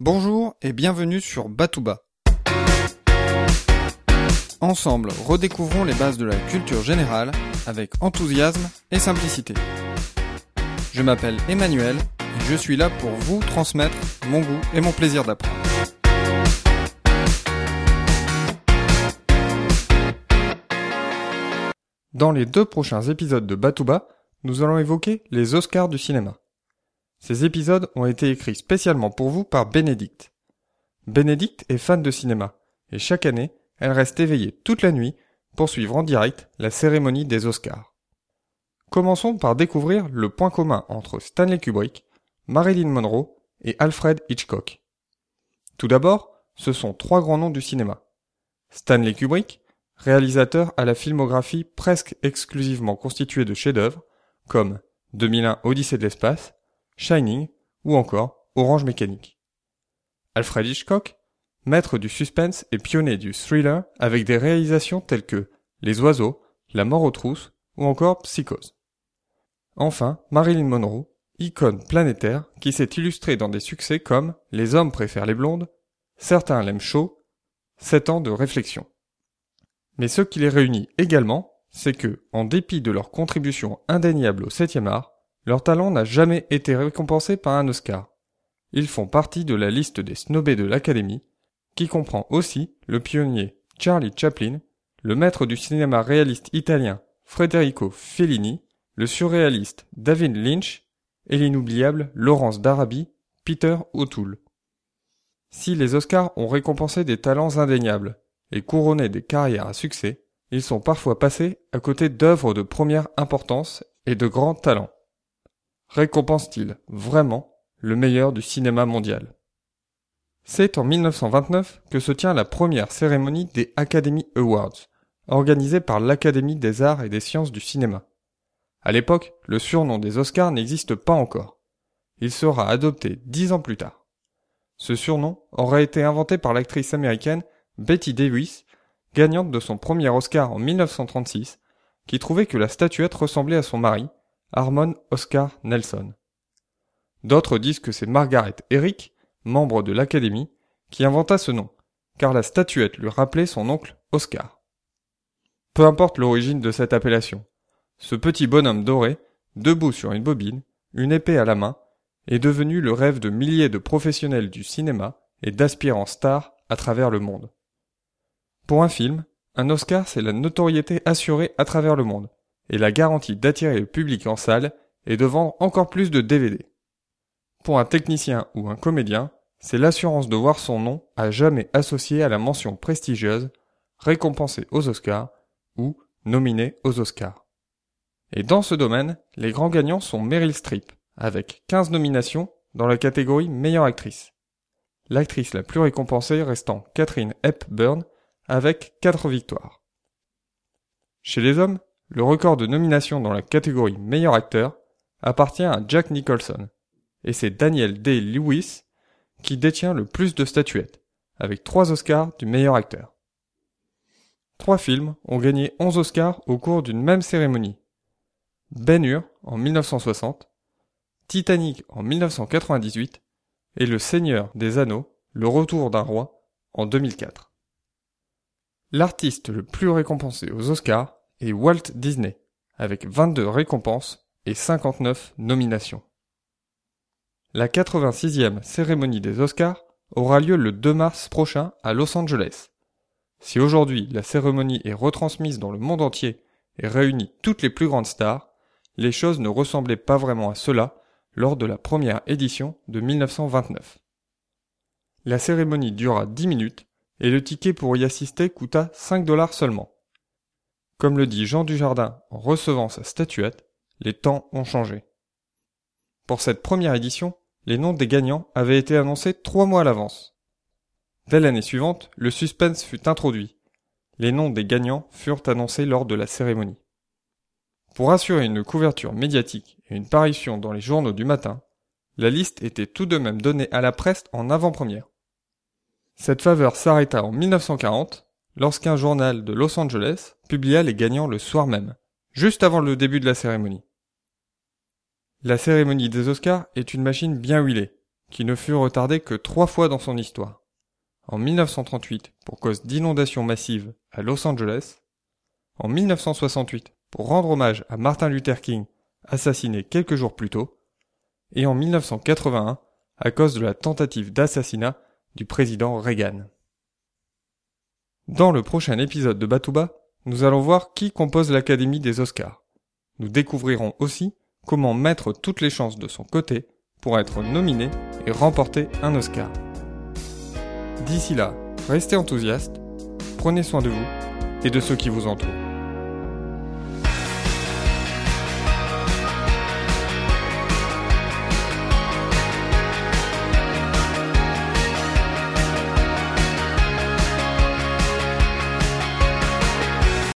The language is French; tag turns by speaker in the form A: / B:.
A: Bonjour et bienvenue sur Batouba. Ensemble, redécouvrons les bases de la culture générale avec enthousiasme et simplicité. Je m'appelle Emmanuel et je suis là pour vous transmettre mon goût et mon plaisir d'apprendre. Dans les deux prochains épisodes de Batouba, nous allons évoquer les Oscars du cinéma. Ces épisodes ont été écrits spécialement pour vous par Bénédicte. Bénédicte est fan de cinéma, et chaque année, elle reste éveillée toute la nuit pour suivre en direct la cérémonie des Oscars. Commençons par découvrir le point commun entre Stanley Kubrick, Marilyn Monroe et Alfred Hitchcock. Tout d'abord, ce sont trois grands noms du cinéma. Stanley Kubrick, réalisateur à la filmographie presque exclusivement constituée de chefs-d'œuvre, comme 2001 Odyssée de l'espace, Shining ou encore Orange Mécanique. Alfred Hitchcock, maître du suspense et pionnier du thriller avec des réalisations telles que Les oiseaux, La mort aux trousses ou encore Psychose. Enfin, Marilyn Monroe, icône planétaire qui s'est illustrée dans des succès comme Les hommes préfèrent les blondes, Certains l'aiment chaud, 7 ans de réflexion. Mais ce qui les réunit également, c'est que, en dépit de leur contribution indéniable au 7 art, leur talent n'a jamais été récompensé par un Oscar. Ils font partie de la liste des snobés de l'Académie, qui comprend aussi le pionnier Charlie Chaplin, le maître du cinéma réaliste italien Federico Fellini, le surréaliste David Lynch et l'inoubliable Laurence d'Arabie, Peter O'Toole. Si les Oscars ont récompensé des talents indéniables et couronné des carrières à succès, ils sont parfois passés à côté d'œuvres de première importance et de grands talents. Récompense-t-il vraiment le meilleur du cinéma mondial? C'est en 1929 que se tient la première cérémonie des Academy Awards, organisée par l'Académie des arts et des sciences du cinéma. À l'époque, le surnom des Oscars n'existe pas encore. Il sera adopté dix ans plus tard. Ce surnom aurait été inventé par l'actrice américaine Betty Davis, gagnante de son premier Oscar en 1936, qui trouvait que la statuette ressemblait à son mari, Harmon Oscar Nelson. D'autres disent que c'est Margaret Eric, membre de l'Académie, qui inventa ce nom, car la statuette lui rappelait son oncle Oscar. Peu importe l'origine de cette appellation, ce petit bonhomme doré, debout sur une bobine, une épée à la main, est devenu le rêve de milliers de professionnels du cinéma et d'aspirants stars à travers le monde. Pour un film, un Oscar c'est la notoriété assurée à travers le monde, et la garantie d'attirer le public en salle et de vendre encore plus de DVD. Pour un technicien ou un comédien, c'est l'assurance de voir son nom à jamais associé à la mention prestigieuse, récompensé aux Oscars ou nominé aux Oscars. Et dans ce domaine, les grands gagnants sont Meryl Streep, avec 15 nominations dans la catégorie meilleure actrice. L'actrice la plus récompensée restant Catherine Hepburn avec 4 victoires. Chez les hommes, le record de nomination dans la catégorie meilleur acteur appartient à Jack Nicholson, et c'est Daniel Day-Lewis qui détient le plus de statuettes, avec 3 Oscars du meilleur acteur. Trois films ont gagné 11 Oscars au cours d'une même cérémonie. Ben Hur en 1960, Titanic en 1998 et Le Seigneur des Anneaux, Le Retour d'un roi en 2004. L'artiste le plus récompensé aux Oscars est Walt Disney, avec 22 récompenses et 59 nominations. La 86e cérémonie des Oscars aura lieu le 2 mars prochain à Los Angeles. Si aujourd'hui la cérémonie est retransmise dans le monde entier et réunit toutes les plus grandes stars, les choses ne ressemblaient pas vraiment à cela lors de la première édition de 1929. La cérémonie dura 10 minutes et le ticket pour y assister coûta 5 dollars seulement. Comme le dit Jean Dujardin en recevant sa statuette, les temps ont changé. Pour cette première édition, les noms des gagnants avaient été annoncés trois mois à l'avance. Dès l'année suivante, le suspense fut introduit. Les noms des gagnants furent annoncés lors de la cérémonie. Pour assurer une couverture médiatique et une parution dans les journaux du matin, la liste était tout de même donnée à la presse en avant-première. Cette faveur s'arrêta en 1940 lorsqu'un journal de Los Angeles publia les gagnants le soir même, juste avant le début de la cérémonie. La cérémonie des Oscars est une machine bien huilée, qui ne fut retardé que trois fois dans son histoire. En 1938 pour cause d'inondations massives à Los Angeles, en 1968 pour rendre hommage à Martin Luther King, assassiné quelques jours plus tôt, et en 1981 à cause de la tentative d'assassinat du président Reagan. Dans le prochain épisode de Batouba, nous allons voir qui compose l'Académie des Oscars. Nous découvrirons aussi comment mettre toutes les chances de son côté pour être nominé et remporter un Oscar. D'ici là, restez enthousiastes, prenez soin de vous et de ceux qui vous entourent.